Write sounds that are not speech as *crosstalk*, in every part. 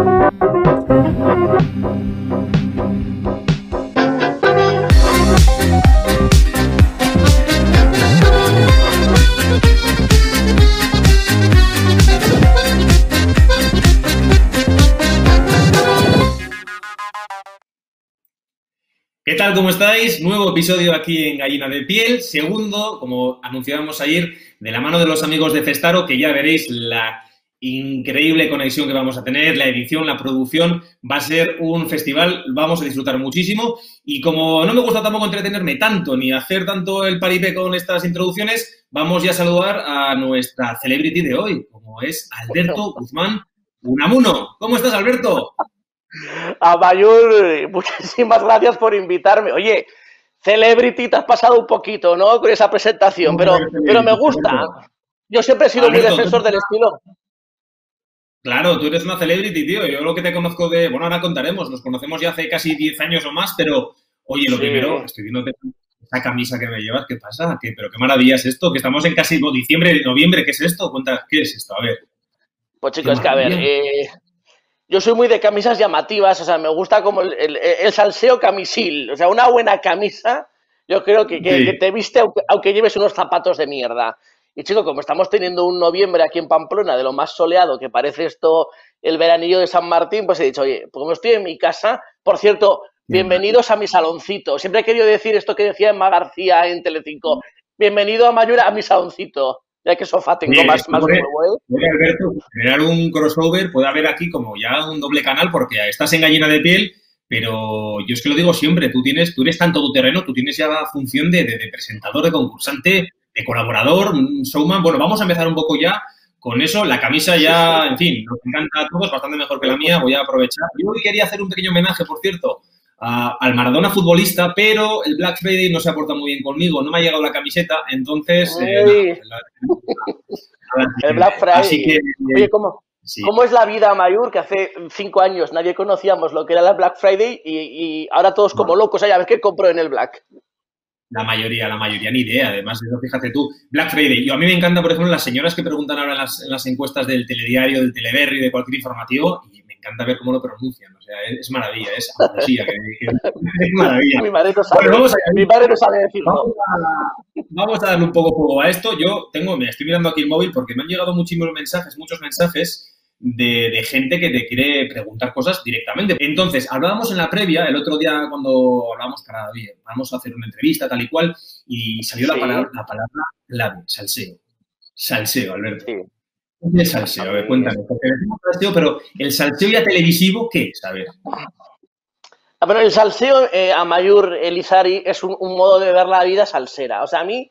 ¿Qué tal? ¿Cómo estáis? Nuevo episodio aquí en Gallina de Piel. Segundo, como anunciábamos ayer, de la mano de los amigos de Festaro, que ya veréis la increíble conexión que vamos a tener, la edición, la producción. Va a ser un festival, vamos a disfrutar muchísimo. Y como no me gusta tampoco entretenerme tanto ni hacer tanto el paripé con estas introducciones, vamos ya a saludar a nuestra celebrity de hoy, como es Alberto Guzmán Unamuno. ¿Cómo estás, Alberto? A Mayur, muchísimas gracias por invitarme. Oye, Celebrity, te has pasado un poquito, ¿no? Con esa presentación, pero, pero me gusta. Yo siempre he sido muy defensor del estilo. Claro, tú eres una celebrity, tío. Yo lo que te conozco de. Bueno, ahora contaremos. Nos conocemos ya hace casi 10 años o más, pero. Oye, lo primero, estoy viendo esa camisa que me llevas. ¿Qué pasa? ¿Qué, ¿Pero qué maravilla es esto? Que estamos en casi diciembre, noviembre. ¿Qué es esto? Cuenta, ¿qué es esto? A ver. Pues chicos, es que a ver. Eh, yo soy muy de camisas llamativas, o sea, me gusta como el, salseo camisil, o sea, una buena camisa, yo creo que, te viste aunque, lleves unos zapatos de mierda. Y chico, como estamos teniendo un noviembre aquí en Pamplona de lo más soleado que parece esto el veranillo de San Martín, pues he dicho, oye, como estoy en mi casa, por cierto, bienvenidos a mi saloncito. Siempre he querido decir esto que decía Emma García en Telecinco. Bienvenido a Mayura a mi saloncito. Ya que sofá tengo más, más puede, Alberto, generar un crossover, puede haber aquí como ya un doble canal porque estás en gallina de piel, pero yo es que lo digo siempre, tú tienes, tú eres tan terreno, tú tienes ya la función de, presentador, de concursante, de colaborador, showman. Bueno, vamos a empezar un poco ya con eso. La camisa ya, en fin, nos encanta a todos, bastante mejor que la mía, voy a aprovechar. Yo hoy quería hacer un pequeño homenaje, por cierto, al Maradona futbolista, pero el Black Friday no se aporta muy bien conmigo, no me ha llegado la camiseta, entonces... Eh, *laughs* el Black Friday. Así que, Oye, ¿cómo, ¿cómo, es la vida, Mayur? Que hace cinco años nadie conocíamos lo que era el Black Friday y, ahora todos como locos, a ver qué compro en el Black. La mayoría, la mayoría, ni idea. Además, fíjate tú, Black Friday. Yo, a mí me encanta, por ejemplo, las señoras que preguntan ahora en las, en las encuestas del telediario, del teleberry, de cualquier informativo, y encanta ver cómo lo pronuncian. O sea, es, maravilla, es poesía. *laughs* es maravilla. Mi madre no sabe, vamos a, mi no sabe decirlo. Vamos a, darle un poco juego a esto. Yo tengo, me estoy mirando aquí el móvil porque me han llegado muchísimos mensajes, muchos mensajes de, gente que te quiere preguntar cosas directamente. Entonces, hablábamos en la previa, el otro día cuando hablábamos para, bien, vamos a hacer una entrevista tal y cual, y salió la palabra, la palabra clave, salseo. Salseo, Alberto. Sí. ¿Qué es salseo? A ver, cuéntame. Porque decimos salseo, pero el salseo ya televisivo, ¿qué es? A ver. Ah, pero el salseo eh, a Mayur Elizari es un, modo de ver la vida salsera. O sea, a mí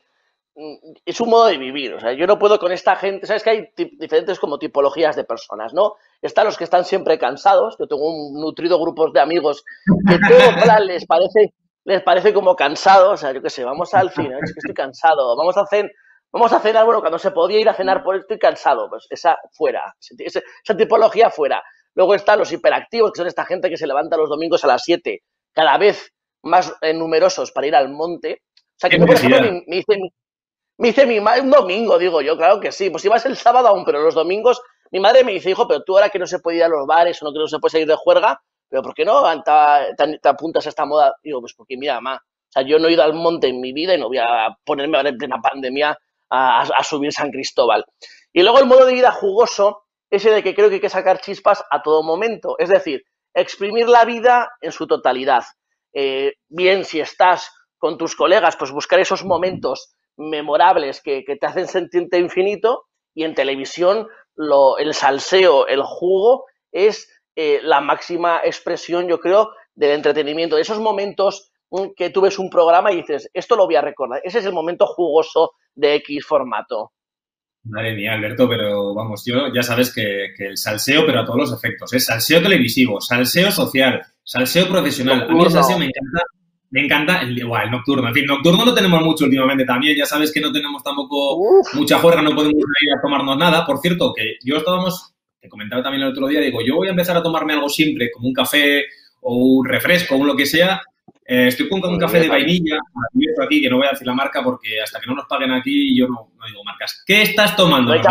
es un modo de vivir. O sea, yo no puedo con esta gente. Sabes que hay diferentes como tipologías de personas, ¿no? Están los que están siempre cansados. Yo tengo un nutrido grupo de amigos que todo *laughs* les parece, les parece como cansado. O sea, yo qué sé, vamos al cine, es que estoy cansado. Vamos a hacer Vamos a cenar, bueno, cuando se podía ir a cenar por estoy cansado, pues esa fuera, esa, tipología fuera. Luego están los hiperactivos, que son esta gente que se levanta los domingos a las 7, cada vez más eh, numerosos para ir al monte. O sea, que por ejemplo, me, dice, me dice mi madre, un domingo, digo yo, claro que sí, pues si vas el sábado aún, pero los domingos, mi madre me dice, hijo, pero tú ahora que no se puede ir a los bares o no que no se puede salir de juerga, pero ¿por qué no te, apuntas a esta moda? Digo, pues porque mira, mamá, o sea, yo no he ido al monte en mi vida y no voy a ponerme ahora en plena pandemia a, subir San Cristóbal. Y luego el modo de vida jugoso, ese de que creo que hay que sacar chispas a todo momento, es decir, exprimir la vida en su totalidad. Eh, bien, si estás con tus colegas, pues buscar esos momentos memorables que, te hacen sentirte infinito y en televisión lo, el salseo, el jugo es eh, la máxima expresión, yo creo, del entretenimiento, de esos momentos mm, que tú ves un programa y dices, esto lo voy a recordar, ese es el momento jugoso de X formato. Madre mía, Alberto, pero vamos, yo ya sabes que, el salseo, pero a todos los efectos, es salseo televisivo, salseo social, salseo profesional. A mí el salseo me encanta, me encanta el, el nocturno. En fin, nocturno no tenemos mucho últimamente también, ya sabes que no tenemos tampoco mucha juerga, no podemos ir a tomarnos nada. Por cierto, que yo estábamos, te comentaba también el otro día, digo, yo voy a empezar a tomarme algo siempre, como un café o un refresco o lo que sea, eh, estoy con un café de vainilla, aquí, que no voy a decir la marca porque hasta que no nos paguen aquí yo no, digo marcas. ¿Qué estás tomando, no hay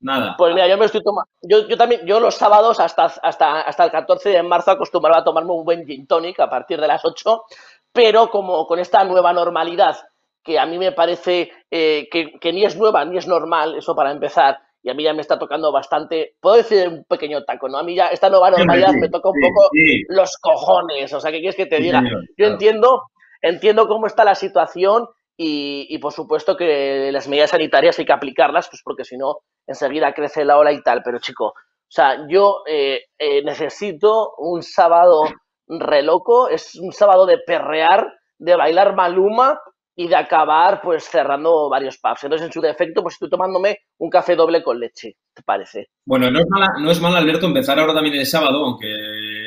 Nada. Pues mira, yo me estoy tomando. Yo, yo, también, yo los sábados hasta, hasta, hasta el 14 de marzo acostumbraba a tomarme un buen gin tonic a partir de las 8, pero como con esta nueva normalidad, que a mí me parece eh, que, que, ni es nueva ni es normal, eso para empezar, y a mí ya me está tocando bastante, puedo decir un pequeño taco, ¿no? A mí ya esta nueva normalidad me toca un poco los cojones, o sea, ¿qué quieres que te diga? Yo entiendo, entiendo cómo está la situación y, y, por supuesto que las medidas sanitarias hay que aplicarlas, pues porque si no, enseguida crece la ola y tal. Pero chico, o sea, yo eh, eh, necesito un sábado reloco, es un sábado de perrear, de bailar maluma y de acabar pues cerrando varios pubs. Entonces, en su defecto, pues estoy tomándome un café doble con leche, ¿te parece? Bueno, no es, mala, no es mal, Alberto, empezar ahora también el sábado, aunque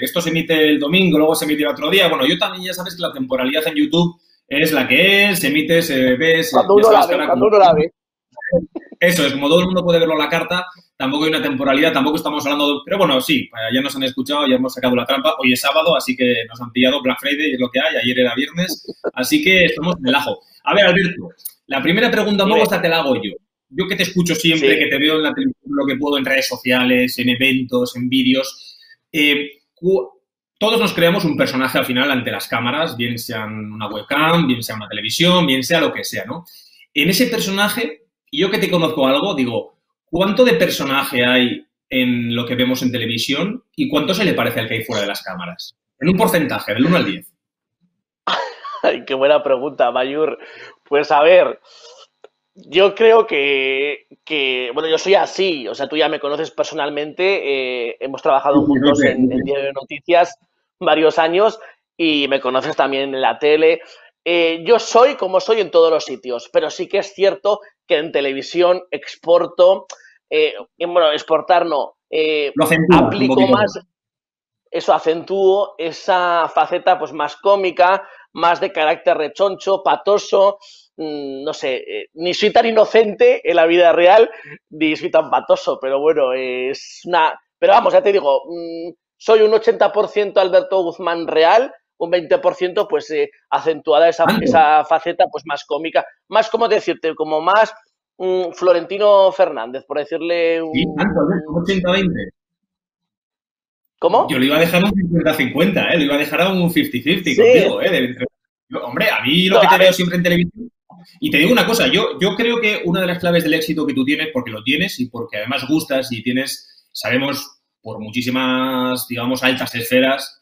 esto se emite el domingo, luego se emite el otro día. Bueno, yo también ya sabes que la temporalidad en YouTube es la que es, se emite, se ve... Se, cuando uno la ve, cuando uno la ve. *laughs* Eso es, como todo el mundo puede verlo en la carta, tampoco hay una temporalidad, tampoco estamos hablando de... Pero bueno, sí, ya nos han escuchado, ya hemos sacado la trampa. Hoy es sábado, así que nos han pillado Black Friday, es lo que hay. Ayer era viernes, así que estamos en el ajo. A ver, Alberto, la primera pregunta, luego esta te la hago yo. Yo que te escucho siempre, sí. que te veo en la televisión, lo que puedo, en redes sociales, en eventos, en vídeos. Eh, todos nos creamos un personaje al final ante las cámaras, bien sea una webcam, bien sea una televisión, bien sea lo que sea, ¿no? En ese personaje, yo que te conozco algo, digo, ¿cuánto de personaje hay en lo que vemos en televisión y cuánto se le parece al que hay fuera de las cámaras? En un porcentaje, del 1 al 10. *laughs* Ay, qué buena pregunta, Mayur. Pues a ver, yo creo que, que, bueno, yo soy así, o sea, tú ya me conoces personalmente, eh, hemos trabajado juntos en, en Diario de Noticias varios años y me conoces también en la tele. Eh, yo soy como soy en todos los sitios, pero sí que es cierto que en televisión exporto, eh, bueno, exportar no, eh, aplico más, eso acentúo esa faceta pues más cómica, más de carácter rechoncho, patoso, mmm, no sé, eh, ni soy tan inocente en la vida real, ni soy tan patoso, pero bueno, es una... Pero vamos, ya te digo, mmm, soy un 80% Alberto Guzmán real, un 20% pues eh, acentuada esa, esa, faceta pues más cómica, más como decirte, como más um, Florentino Fernández, por decirle un... Sí, tanto, un 80-20. ¿Cómo? Yo le iba a dejar un 50-50, ¿eh? le iba a dejar a un 50-50 sí. contigo. ¿eh? De, yo, hombre, a mí lo no, que te veo siempre en televisión... Y te digo una cosa, yo, yo creo que una de las claves del éxito que tú tienes, porque lo tienes y porque además gustas y tienes, sabemos por muchísimas, digamos, altas esferas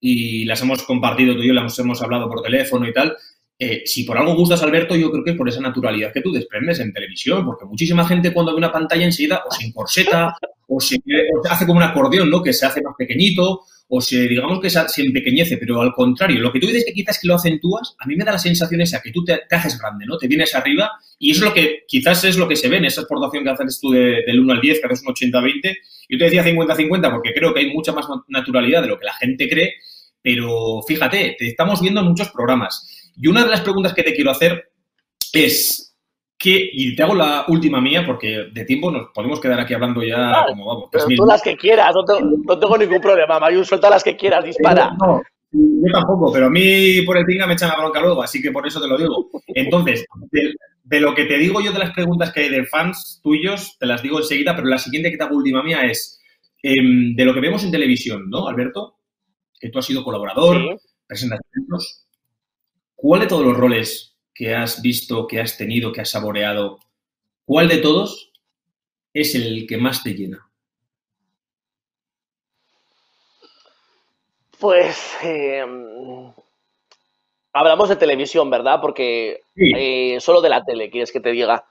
y las hemos compartido tú y yo, las hemos hablado por teléfono y tal. Eh, si por algo gustas, Alberto, yo creo que es por esa naturalidad que tú desprendes en televisión, porque muchísima gente cuando ve una pantalla enseguida o se encorseta *laughs* o se, o se hace como un acordeón, ¿no? Que se hace más pequeñito o se, digamos que se, se, empequeñece, pero al contrario, lo que tú dices que quizás que lo acentúas, a mí me da la sensación esa que tú te, te, haces grande, ¿no? Te vienes arriba y eso es lo que quizás es lo que se ve en esa exportación que haces tú de, del 1 al 10, que haces un 80-20. Yo te decía 50-50 porque creo que hay mucha más naturalidad de lo que la gente cree, pero fíjate, te estamos viendo en muchos programas. Y una de las preguntas que te quiero hacer es, que, y te hago la última mía porque de tiempo nos podemos quedar aquí hablando ya claro, como vamos. Pero tú las que quieras, no tengo, no tengo ningún problema, Mayun, suelta las que quieras, dispara. No, yo tampoco, pero a mí por el pinga me echan la bronca luego, así que por eso te lo digo. Entonces, de, lo que te digo yo de las preguntas que hay de fans tuyos, te las digo enseguida, pero la siguiente que te hago última mía es eh, de lo que vemos en televisión, ¿no, Alberto? Que tú has sido colaborador, sí. presentas eventos. ¿Cuál de todos los roles que has visto, que has tenido, que has saboreado, ¿cuál de todos es el que más te llena? Pues eh, hablamos de televisión, ¿verdad? Porque sí. eh, solo de la tele, quieres que te diga.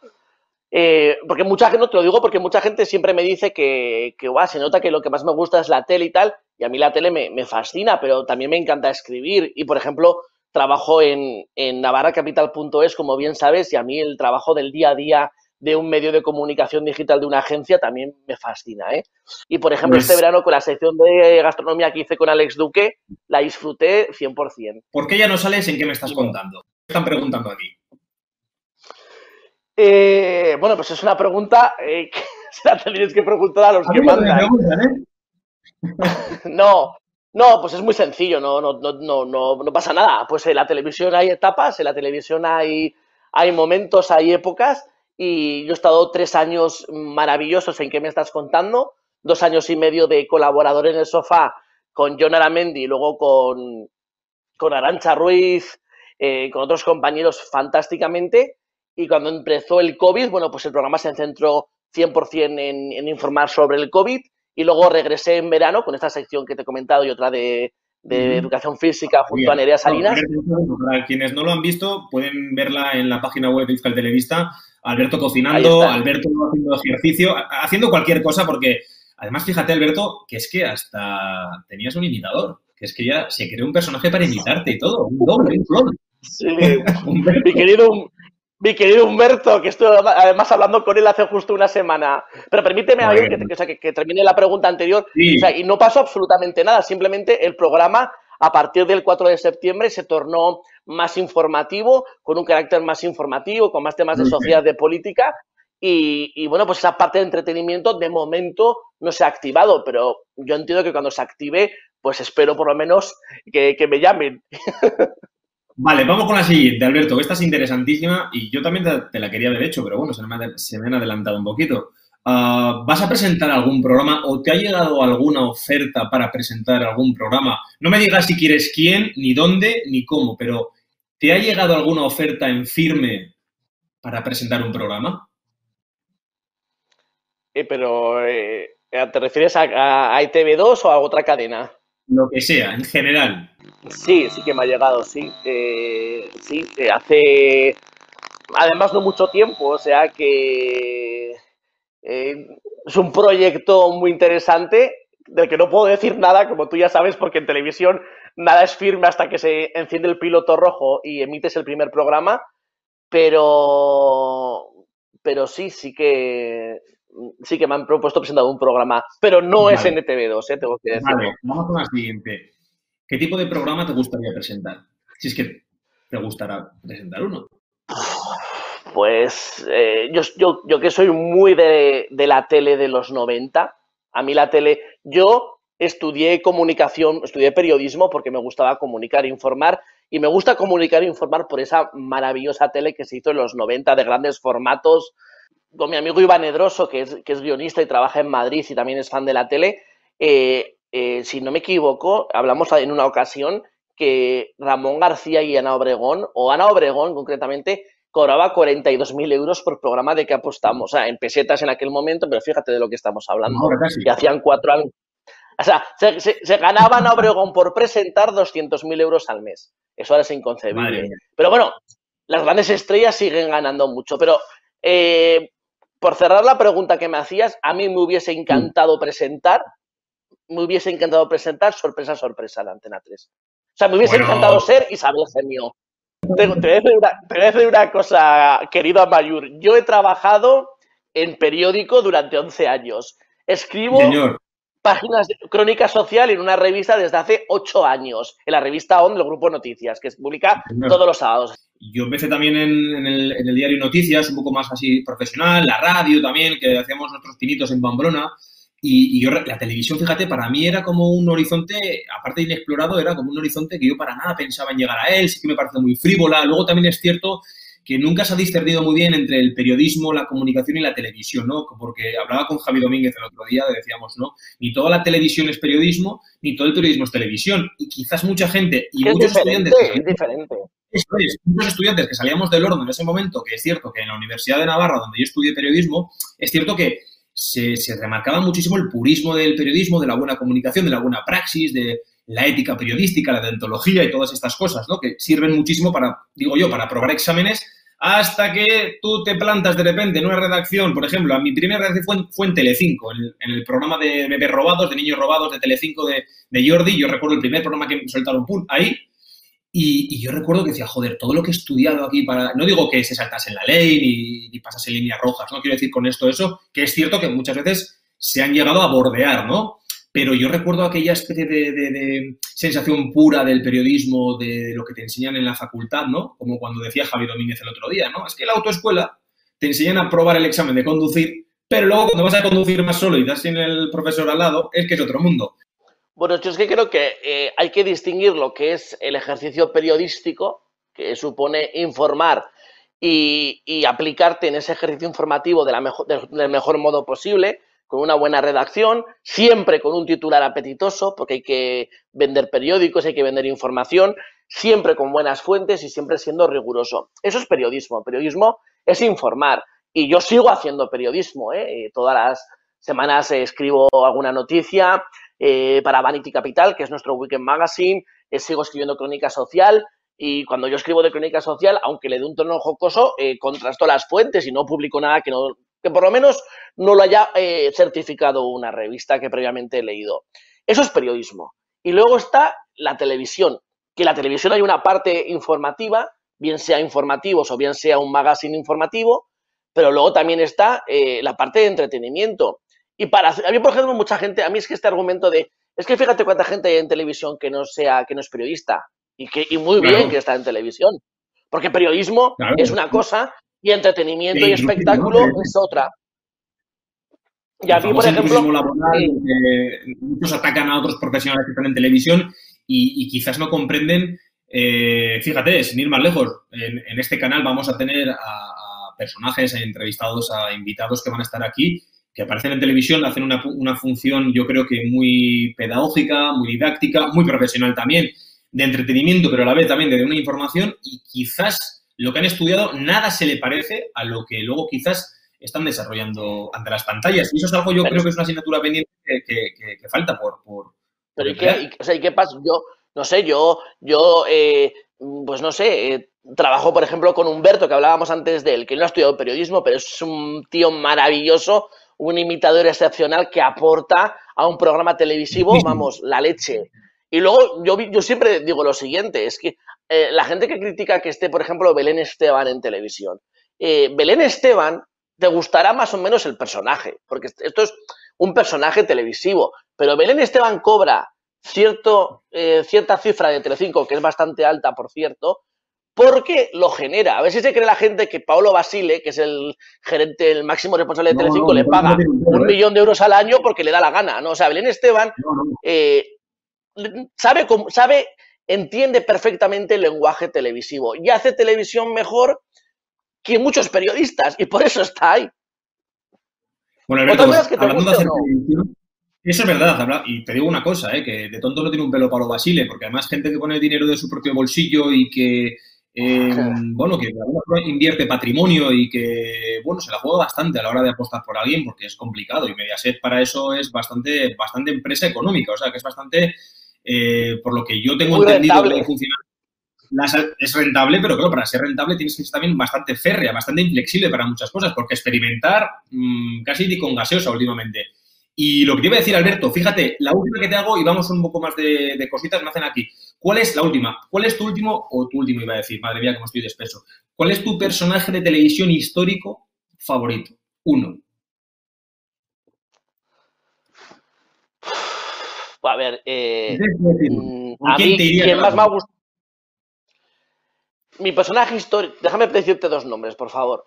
Eh, porque mucha gente, no te lo digo porque mucha gente siempre me dice que, que guau, se nota que lo que más me gusta es la tele y tal, y a mí la tele me, me fascina, pero también me encanta escribir. Y por ejemplo, trabajo en, en navarracapital.es, como bien sabes, y a mí el trabajo del día a día de un medio de comunicación digital de una agencia también me fascina. ¿eh? Y, por ejemplo, pues... este verano con la sección de gastronomía que hice con Alex Duque, la disfruté 100%. ¿Por qué ya no sales en qué me estás contando? ¿Qué están preguntando aquí? Eh, bueno, pues es una pregunta eh, *laughs* que se la tendrías que preguntar a los a que mandan. ¿eh? *laughs* no, no, pues es muy sencillo, no, no, no, no, no, no pasa nada. Pues en la televisión hay etapas, en la televisión hay, hay momentos, hay épocas, y yo he estado tres años maravillosos en qué me estás contando, dos años y medio de colaborador en el sofá con John Aramendi luego con, con Arancha Ruiz, eh, con otros compañeros fantásticamente. Y cuando empezó el COVID, bueno, pues el programa se centró 100% en, en informar sobre el COVID y luego regresé en verano con esta sección que te he comentado y otra de, educación física junto a Nerea Salinas. Para quienes no lo han visto, pueden verla en la página web de Fiscal Televista. Alberto cocinando, Alberto haciendo ejercicio, haciendo cualquier cosa, porque además, fíjate, Alberto, que es que hasta tenías un imitador, que es que ya se creó un personaje para imitarte y todo, un doble, un clon. Sí, *laughs* mi querido, mi querido Humberto, que estoy además hablando con él hace justo una semana. Pero permíteme que, termine la pregunta anterior. y no pasó absolutamente nada, simplemente el programa a partir del 4 de septiembre se tornó más informativo, con un carácter más informativo, con más temas de sociedad, de política. Y, bueno, pues esa parte de entretenimiento de momento no se ha activado, pero yo entiendo que cuando se active, pues espero por lo menos que, que me llamen. *laughs* Vale, vamos con la siguiente, Alberto. Esta es interesantísima y yo también te, la quería haber hecho, pero bueno, se me, han adelantado un poquito. Ah, ¿Vas a presentar algún programa o te ha llegado alguna oferta para presentar algún programa? No me digas si quieres quién, ni dónde, ni cómo, pero ¿te ha llegado alguna oferta en firme para presentar un programa? Eh, pero, eh, ¿te refieres a, a ITV2 o a otra cadena? Lo que sea, en general. Sí, sí que me ha llegado, sí. Eh, sí, hace además no mucho tiempo, o sea que eh, es un proyecto muy interesante del que no puedo decir nada, como tú ya sabes, porque en televisión nada es firme hasta que se enciende el piloto rojo y emites el primer programa, pero, pero sí, sí que sí que me han propuesto presentar un programa, pero no es en ETV2, ¿eh? tengo que decirlo. Vale, vamos con la siguiente. ¿Qué tipo de programa te gustaría presentar? Si es que te gustará presentar uno. Pues eh, yo, que soy muy de, la tele de los 90, a mí la tele, yo estudié comunicación, estudié periodismo porque me gustaba comunicar e informar y me gusta comunicar e informar por esa maravillosa tele que se hizo en los 90 de grandes formatos, con mi amigo Iván Edroso, que es, que es guionista y trabaja en Madrid y también es fan de la tele, eh, eh, si no me equivoco, hablamos en una ocasión que Ramón García y Ana Obregón, o Ana Obregón concretamente, cobraba 42.000 euros por programa de que apostamos, o sea, en pesetas en aquel momento, pero fíjate de lo que estamos hablando, que hacían cuatro años. O sea, se, se, ganaba Ana Obregón por presentar 200.000 euros al mes. Eso ahora es inconcebible. Pero bueno, las grandes estrellas siguen ganando mucho. Pero eh, por cerrar la pregunta que me hacías, a mí me hubiese encantado presentar me hubiese encantado presentar sorpresa, sorpresa la Antena 3. O sea, me hubiese encantado ser Isabel Genio. Te, voy a decir una, cosa, querido Amayur. Yo he trabajado en periódico durante 11 años. Escribo páginas de crónica social en una revista desde hace 8 años, en la revista ON del Grupo Noticias, que se publica todos los sábados. Yo empecé también en, el, en, el, diario Noticias, un poco más así profesional, la radio también, que hacíamos nuestros pinitos en Pamplona. Y, yo, la televisión, fíjate, para mí era como un horizonte, aparte de inexplorado, era como un horizonte que yo para nada pensaba en llegar a él, sí que me parece muy frívola. Luego también es cierto que nunca se ha discernido muy bien entre el periodismo, la comunicación y la televisión, ¿no? Porque hablaba con Javi Domínguez el otro día, decíamos, ¿no? Ni toda la televisión es periodismo, ni todo el periodismo es televisión. Y quizás mucha gente y muchos estudiantes... Es diferente. muchos estudiantes que salíamos del horno en ese momento, que es cierto que en la Universidad de Navarra, donde yo estudié periodismo, es cierto que se, remarcaba muchísimo el purismo del periodismo, de la buena comunicación, de la buena praxis, de la ética periodística, la deontología y todas estas cosas, ¿no? Que sirven muchísimo para, digo yo, para aprobar exámenes hasta que tú te plantas de repente en una redacción, por ejemplo, a mi primera redacción fue, en, Telecinco, en, el programa de bebés robados, de niños robados de Telecinco de, de Jordi, yo recuerdo el primer programa que soltaron pum, ahí, y, yo recuerdo que decía, joder, todo lo que he estudiado aquí para. No digo que se saltase en la ley ni, pasase líneas rojas, no quiero decir con esto eso, que es cierto que muchas veces se han llegado a bordear, ¿no? Pero yo recuerdo aquella especie de, sensación pura del periodismo, de lo que te enseñan en la facultad, ¿no? Como cuando decía Javi Domínguez el otro día, ¿no? Es que la autoescuela te enseñan a probar el examen de conducir, pero luego cuando vas a conducir más solo y das sin el profesor al lado, es que es otro mundo. Bueno, yo es que creo que eh, hay que distinguir lo que es el ejercicio periodístico, que supone informar y, aplicarte en ese ejercicio informativo de la del mejor modo posible, con una buena redacción, siempre con un titular apetitoso, porque hay que vender periódicos, hay que vender información, siempre con buenas fuentes y siempre siendo riguroso. Eso es periodismo. Periodismo es informar. Y yo sigo haciendo periodismo. ¿eh? Todas las semanas escribo alguna noticia eh, para Vanity Capital, que es nuestro Weekend Magazine. Eh, sigo escribiendo crónica social. Y cuando yo escribo de crónica social, aunque le dé un tono jocoso, eh, contrasto las fuentes y no publico nada que, no, que por lo menos no lo haya certificado una revista que previamente he leído. Eso es periodismo. Y luego está la televisión, que en la televisión hay una parte informativa, bien sea informativos o bien sea un magazine informativo, pero luego también está la parte de entretenimiento. Y para a mí, por ejemplo, mucha gente, a mí es que este argumento de, es que fíjate cuánta gente hay en televisión que no sea, que no es periodista. Y, que, y muy bien que está en televisión. Porque periodismo es una cosa y entretenimiento y espectáculo es otra. Y a mí, por ejemplo. muchos atacan a otros profesionales que están en televisión y, quizás no comprenden. Eh, fíjate, sin ir más lejos, en, este canal vamos a tener a, personajes, entrevistados, a invitados que van a estar aquí, que aparecen en televisión, hacen una, una función, yo creo que muy pedagógica, muy didáctica, muy profesional también de entretenimiento, pero a la vez también de una información y quizás lo que han estudiado nada se le parece a lo que luego quizás están desarrollando ante las pantallas. Y eso es algo, yo creo que es una asignatura pendiente que, falta por... pero ¿y qué, o sea, ¿y qué pasa? Yo, no sé, yo, yo eh, pues no sé, eh, trabajo, por ejemplo, con Humberto, que hablábamos antes de él, que no ha estudiado periodismo, pero es un tío maravilloso, un imitador excepcional que aporta a un programa televisivo, vamos, la leche. Y luego yo, yo siempre digo lo siguiente, es que eh, la gente que critica que esté, por ejemplo, Belén Esteban en televisión, eh, Belén Esteban te gustará más o menos el personaje, porque esto es un personaje televisivo, pero Belén Esteban cobra cierto, eh, cierta cifra de Telecinco, que es bastante alta, por cierto, porque lo genera. A ver si se cree la gente que Paolo Basile, que es el gerente, el máximo responsable de Telecinco, le paga un millón de euros al año porque le da la gana. ¿no? O sea, Belén Esteban sabe, sabe, entiende perfectamente el lenguaje televisivo y hace televisión mejor que muchos periodistas y por eso está ahí. Bueno, Alberto, pues, hablando de hacer televisión, eso es verdad, y te digo una cosa, ¿eh? que de tonto no tiene un pelo para Basile, porque además gente que pone el dinero de su propio bolsillo y que, eh, bueno, que invierte patrimonio y que, bueno, se la juega bastante a la hora de apostar por alguien porque es complicado y Mediaset para eso es bastante, bastante empresa económica, o sea, que es bastante eh, por lo que yo tengo entendido funciona, es rentable, pero claro, para ser rentable tienes que ser también bastante férrea, bastante inflexible para muchas cosas, porque experimentar mmm, casi con gaseosa últimamente. Y lo que te iba a decir, Alberto, fíjate, la última que te hago, y vamos un poco más de, cositas, me hacen aquí. ¿Cuál es la última? ¿Cuál es tu último, o tu último iba a decir, madre mía, cómo estoy de espeso? ¿Cuál es tu personaje de televisión histórico favorito? Uno. A ver, eh, mm, a mí, ¿quién más me ha gustado? Mi personaje histórico, déjame decirte dos nombres, por favor.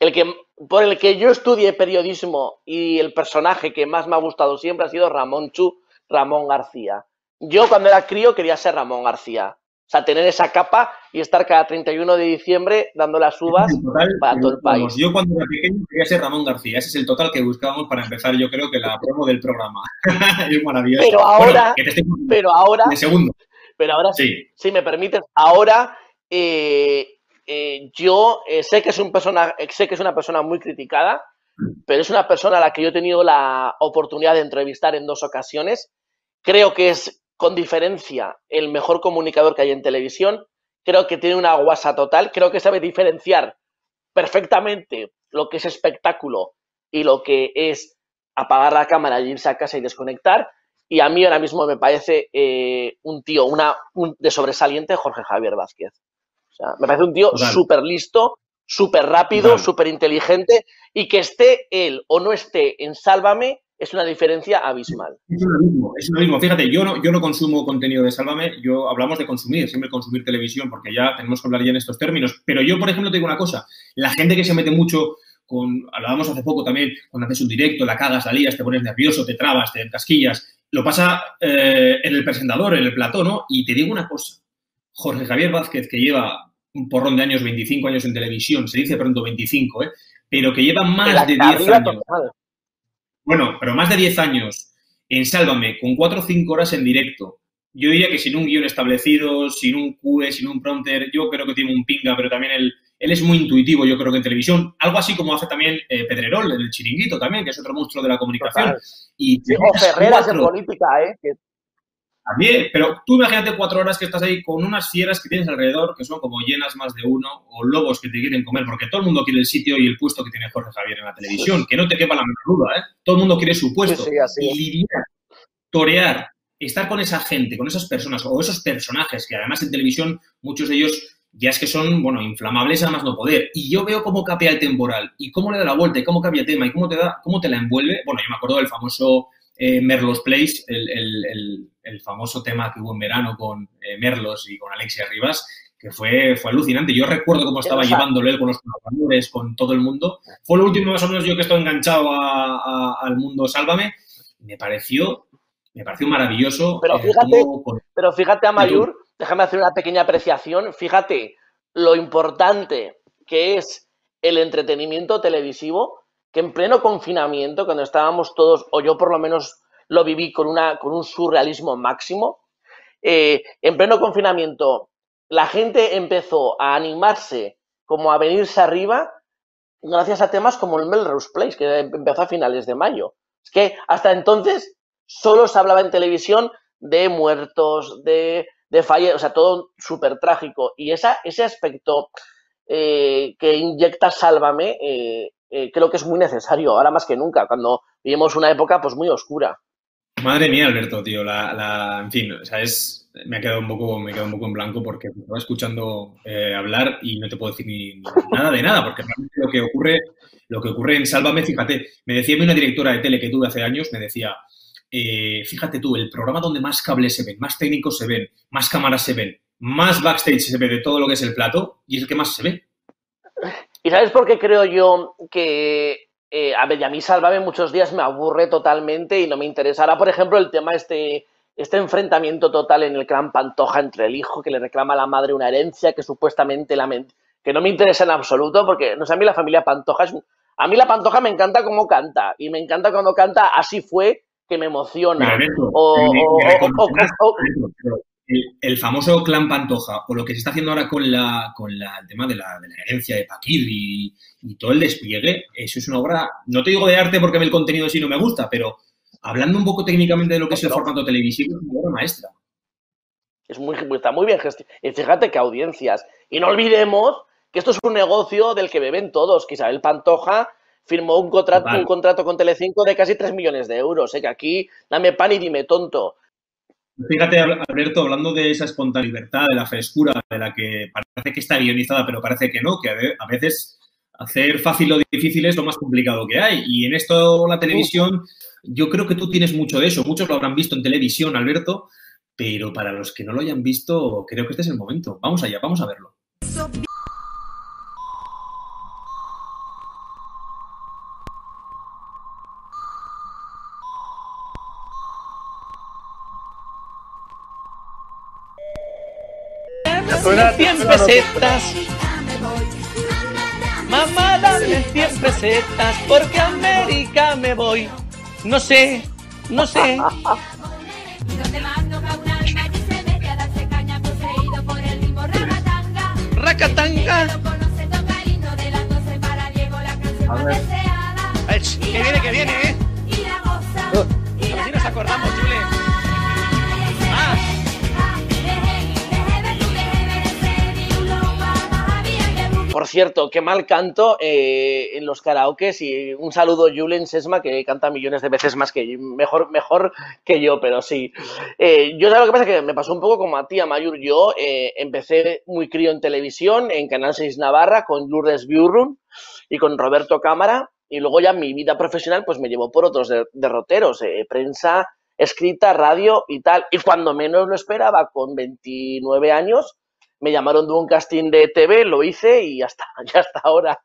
El que, por el que yo estudié periodismo y el personaje que más me ha gustado siempre ha sido Ramón Chu, Ramón García. Yo cuando era crío quería ser Ramón García. O sea, tener esa capa y estar cada 31 de diciembre dando las uvas para todo el país. yo cuando era pequeño quería ser Ramón García. Ese es el total que buscábamos para empezar, yo creo que la promo del programa. *laughs* es maravilloso. Pero ahora, pero ahora, segundo. Pero ahora, sí. si me permites, ahora eh, eh, yo eh, sé que es un persona, sé que es una persona muy criticada, pero es una persona a la que yo he tenido la oportunidad de entrevistar en dos ocasiones. Creo que es con diferencia el mejor comunicador que hay en televisión. Creo que tiene una guasa total. Creo que sabe diferenciar perfectamente lo que es espectáculo y lo que es apagar la cámara y irse a casa y desconectar. Y a mí ahora mismo me parece eh, un tío una, de sobresaliente Jorge Javier Vázquez. O sea, me parece un tío súper listo, súper rápido, súper inteligente y que esté él o no esté en Sálvame es una diferencia abismal. Es lo mismo, es lo mismo. Fíjate, yo no, yo no consumo contenido de Sálvame, yo hablamos de consumir, siempre consumir televisión, porque ya tenemos que hablar ya en estos términos. Pero yo, por ejemplo, te digo una cosa, la gente que se mete mucho con, hablábamos hace poco también, cuando haces un directo, la cagas, la lías, te pones nervioso, te trabas, te casquillas, lo pasa eh, en el presentador, en el plató, ¿no? Y te digo una cosa, Jorge Javier Vázquez, que lleva un porrón de años, 25 años en televisión, se dice pronto 25, ¿eh? pero que lleva más de 10 años. Bueno, pero más de 10 años en Sálvame, con 4 o 5 horas en directo. Yo diría que sin un guion establecido, sin un QE, sin un prompter, yo creo que tiene un pinga, pero también él, él es muy intuitivo, yo creo que en televisión. Algo así como hace también eh, Pedrerol, el chiringuito también, que es otro monstruo de la comunicación. Y o Ferreras en política, ¿eh? También, pero tú imagínate cuatro horas que estás ahí con unas fieras que tienes alrededor, que son como llenas más de uno, o lobos que te quieren comer, porque todo el mundo quiere el sitio y el puesto que tiene Jorge Javier en la televisión, que no te quepa la menor duda, ¿eh? Todo el mundo quiere su puesto. y lidiar, torear, estar con esa gente, con esas personas, o esos personajes, que además en televisión muchos de ellos ya es que son, bueno, inflamables a más no poder. Y yo veo cómo capea el temporal, y cómo le da la vuelta, y cómo cambia tema, y cómo te da, cómo te la envuelve. Bueno, yo me acuerdo del famoso eh, Merlos Place, el, famoso tema que hubo en verano con eh, Merlos y con Alexia Rivas, que fue, fue alucinante. Yo recuerdo cómo estaba llevándolo él con los colaboradores, con todo el mundo. Fue lo último más o menos yo que estoy enganchado al mundo Sálvame. Me pareció, me pareció maravilloso. Pero eh, fíjate, pero fíjate a Mayur, déjame hacer una pequeña apreciación. Fíjate lo importante que es el entretenimiento televisivo que en pleno confinamiento, cuando estábamos todos, o yo por lo menos lo viví con, una, con un surrealismo máximo, eh, en pleno confinamiento la gente empezó a animarse como a venirse arriba gracias a temas como el Melrose Place, que empezó a finales de mayo. Es que hasta entonces solo se hablaba en televisión de muertos, de, de o sea, todo súper trágico. Y ese aspecto eh, que inyecta Sálvame eh, eh, creo que es muy necesario, ahora más que nunca, cuando vivimos una época pues muy oscura. Madre mía, Alberto, tío, la, en fin, o sea, es, me ha quedado un poco, me he un poco en blanco porque estaba escuchando eh, hablar y no te puedo decir ni, nada de nada, porque lo que ocurre, lo que ocurre en Sálvame, fíjate, me decía una directora de tele que tuve hace años, me decía, eh, fíjate tú, el programa donde más cables se ven, más técnicos se ven, más cámaras se ven, más backstage se ve de todo lo que es el plato y es el que más se ve. ¿Y sabes por qué creo yo que, eh, a ver, a mí Sálvame muchos días me aburre totalmente y no me interesa. Ahora, por ejemplo, el tema este, este enfrentamiento total en el clan Pantoja entre el hijo que le reclama a la madre una herencia que supuestamente la que no me interesa en absoluto porque, no sé, a mí la familia Pantoja es... A mí la Pantoja me encanta cómo canta y me encanta cuando canta así fue que me emociona. o, el, famoso clan Pantoja, o lo que se está haciendo ahora con, la, con la, el tema de la, herencia de Paquir y, todo el despliegue, eso es una obra, no te digo de arte porque el contenido sí no me gusta, pero hablando un poco técnicamente de lo que es el formato televisivo, es una obra maestra. Es muy, está muy bien gestionado. Y fíjate qué audiencias. Y no olvidemos que esto es un negocio del que beben todos, que Isabel Pantoja firmó un contrato, un contrato con Telecinco de casi 3 millones de euros. ¿eh? Que aquí dame pan y dime tonto. Fíjate, Alberto, hablando de esa espontánea libertad, de la frescura, de la que parece que está guionizada, pero parece que no, que a veces hacer fácil lo difícil es lo más complicado que hay. Y en esto la televisión, yo creo que tú tienes mucho de eso. Muchos lo habrán visto en televisión, Alberto, pero para los que no lo hayan visto, creo que este es el momento. Vamos allá, vamos a verlo. Dame 100 pesetas. Mamá, dame 100 pesetas porque a América me voy. No sé, no sé. Racatanga. A ver. Que viene, que viene, eh. A ver nos acordamos, Chule. Por cierto, qué mal canto eh, en los karaokes y un saludo a Julen Sesma que canta millones de veces más que yo, mejor, mejor que yo, pero sí. Eh, yo sé lo que pasa que me pasó un poco como a ti, a Mayur. Yo eh, empecé muy crío en televisión, en Canal 6 Navarra, con Lourdes Biurrun y con Roberto Cámara, y luego ya mi vida profesional pues me llevó por otros derroteros, prensa, escrita, radio y tal. Y cuando menos lo esperaba, con 29 años, me llamaron de un casting de TV, lo hice y ya está, *laughs* ya hasta ahora.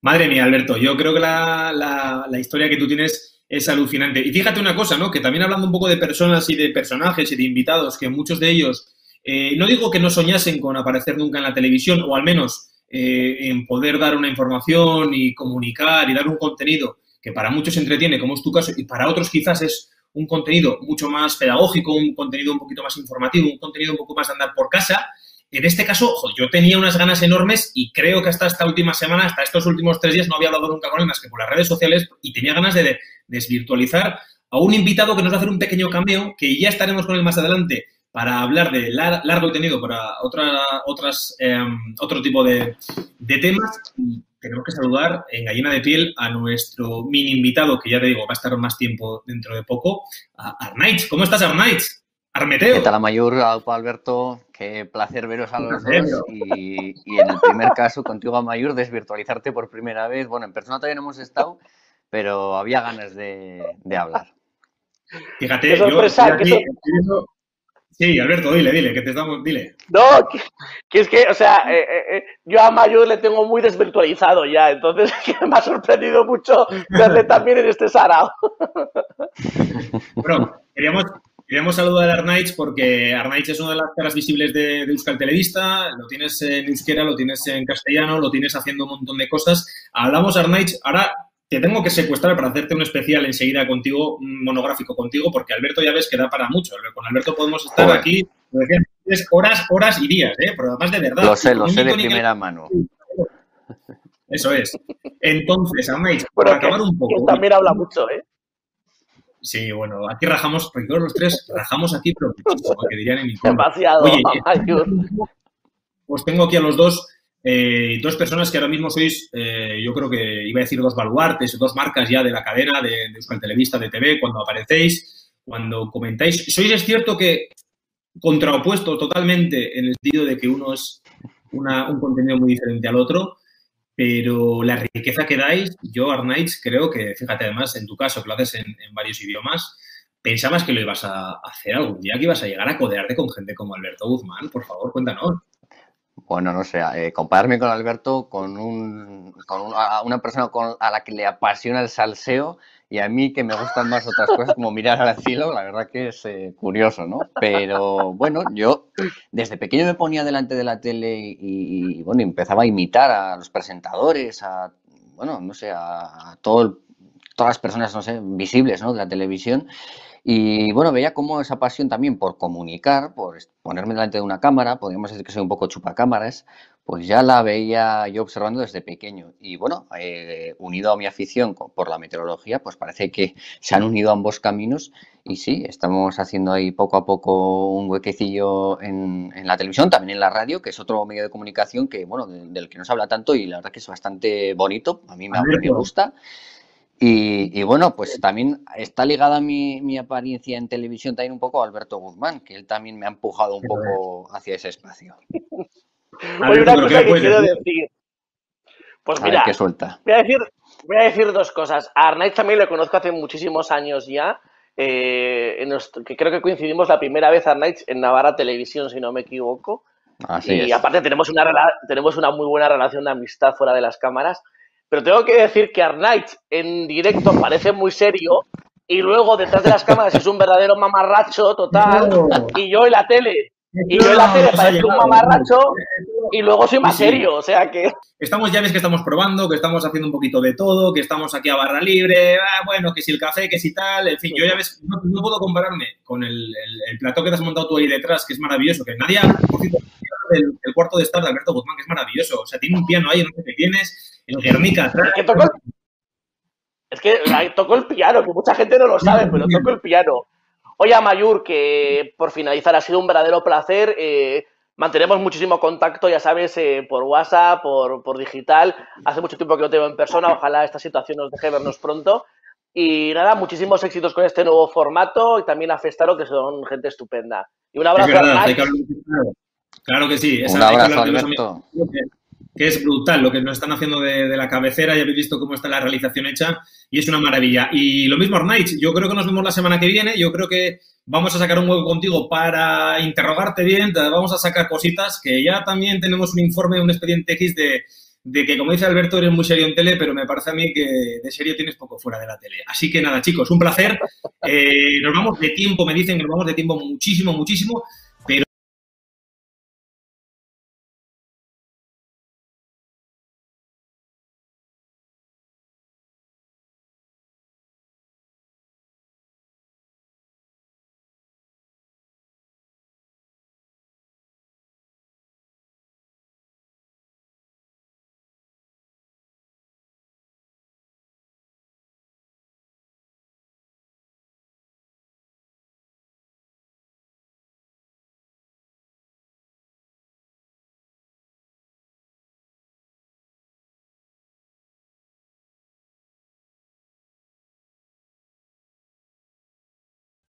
Madre mía, Alberto, yo creo que la, historia que tú tienes es alucinante. Y fíjate una cosa, ¿no? Que también hablando un poco de personas y de personajes y de invitados, que muchos de ellos eh, no digo que no soñasen con aparecer nunca en la televisión, o al menos eh, en poder dar una información y comunicar y dar un contenido que para muchos entretiene, como es tu caso, y para otros quizás es un contenido mucho más pedagógico, un contenido un poquito más informativo, un contenido un poco más de andar por casa. En este caso, yo tenía unas ganas enormes y creo que hasta esta última semana, hasta estos últimos tres días, no había hablado nunca con él más que por las redes sociales y tenía ganas de desvirtualizar a un invitado que nos va a hacer un pequeño cambio, que ya estaremos con él más adelante para hablar de largo y tenido para otra, otras, em, otro tipo de, de temas tenemos que saludar en gallina de piel a nuestro mini invitado, que ya te digo, va a estar más tiempo dentro de poco, a Arnaich. ¿Cómo estás, Arnaich? Armeteo. ¿Qué tal, Amayur, Alberto? Qué placer veros a los dos. Y, en el primer caso, contigo, Amayur, desvirtualizarte por primera vez. Bueno, en persona todavía no hemos estado, pero había ganas de, hablar. Fíjate, yo, aquí, Sí, Alberto, dile, dile, que te estamos, dile. No, que, es que, o sea, eh, eh, eh, yo a Mayor le tengo muy desvirtualizado ya, entonces *laughs* me ha sorprendido mucho verle también en este sarao. Bueno, queríamos, queríamos saludar a Arnaich porque Arnaich es una de las caras visibles de, de Euskal Televista, lo tienes en euskera, lo tienes en castellano, lo tienes haciendo un montón de cosas. Hablamos, Arnaich, ahora te tengo que secuestrar para hacerte un especial enseguida contigo, un monográfico contigo, porque Alberto ya ves que da para mucho. Con Alberto podemos estar aquí horas, horas y días, ¿eh? pero además de verdad. Lo sé, lo sé de primera mano. Eso es. Entonces, Amais, para acabar un poco. también habla mucho, ¿eh? Sí, bueno, aquí rajamos, porque todos los tres rajamos aquí, pero que dirían en mi Demasiado. Oye, pues tengo aquí a los dos eh, dos personas que ahora mismo sois, eh, yo creo que iba a decir dos baluartes, dos marcas ya de la cadena de, de Euskal Televista, de TV, cuando aparecéis, cuando comentáis. Sois, es cierto que contraopuesto totalmente en el sentido de que uno es un contenido muy diferente al otro, pero la riqueza que dais, yo, Arnaiz, creo que, fíjate además, en tu caso, que lo haces en, en varios idiomas, pensabas que lo ibas a hacer algún día, que ibas a llegar a codearte con gente como Alberto Guzmán, por favor, cuéntanos. Bueno, no sé, eh, compararme con Alberto, con, un, con una persona a la que le apasiona el salseo y a mí que me gustan más otras cosas como mirar al cielo, la verdad que es eh, curioso, ¿no? Pero bueno, yo desde pequeño me ponía delante de la tele y, bueno, empezaba a imitar a los presentadores, a, bueno, no sé, a, todo todas las personas, no sé, visibles, ¿no? De la televisión. Y bueno, veía cómo esa pasión también por comunicar, por ponerme delante de una cámara, podríamos decir que soy un poco chupacámaras, pues ya la veía yo observando desde pequeño. Y bueno, eh, unido a mi afición por la meteorología, pues parece que se han unido ambos caminos. Y sí, estamos haciendo ahí poco a poco un huequecillo en, la televisión, también en la radio, que es otro medio de comunicación que, bueno, del que no se habla tanto y la verdad que es bastante bonito. A mí me, me gusta. Y, bueno, pues también está ligada mi, mi, apariencia en televisión también un poco a Alberto Guzmán, que él también me ha empujado un poco hacia ese espacio. *laughs* Hay una cosa que quiero decir. Pues mira, suelta. Voy, a decir, voy a decir dos cosas. A Arnaiz también lo conozco hace muchísimos años ya, eh, que creo que coincidimos la primera vez Arnaiz en Navarra Televisión, si no me equivoco. y aparte tenemos una, tenemos una muy buena relación de amistad fuera de las cámaras. Pero tengo que decir que Arnaiz en directo parece muy serio y luego detrás de las cámaras es un verdadero mamarracho total. Y yo en la tele. Y yo en la tele parezco un mamarracho y luego soy más serio, o sea que... Estamos, ya ves que estamos probando, que estamos haciendo un poquito de todo, que estamos aquí a barra libre, ah, bueno, que si el café, que si tal, en fin, yo ya ves, no, puedo compararme con el, el, plato que te has montado tú ahí detrás, que es maravilloso, que nadie, por cierto, el, el, cuarto de estar de Alberto Guzmán, que es maravilloso, o sea, tiene un piano ahí, no sé qué tienes, el Guernica atrás. Es que, tocó, el piano, que mucha gente no lo sabe, pero tocó el piano. Oye, Mayur, que por finalizar ha sido un verdadero placer. Eh, mantenemos muchísimo contacto, ya sabes, eh, por WhatsApp, por, por, digital. Hace mucho tiempo que no te veo en persona. Ojalá esta situación nos deje vernos pronto. Y nada, muchísimos éxitos con este nuevo formato y también a Festaro, que son gente estupenda. Y un abrazo a Claro que sí. un abrazo, Alberto que es brutal lo que nos están haciendo de, la cabecera, ya habéis visto cómo está la realización hecha y es una maravilla. Y lo mismo, Arnaiz, yo creo que nos vemos la semana que viene, yo creo que vamos a sacar un huevo contigo para interrogarte bien, vamos a sacar cositas, que ya también tenemos un informe, un expediente X de, de que, como dice Alberto, eres muy serio en tele, pero me parece a mí que de serio tienes poco fuera de la tele. Así que nada, chicos, un placer. Eh, nos vamos de tiempo, me dicen que nos vamos de tiempo muchísimo, muchísimo.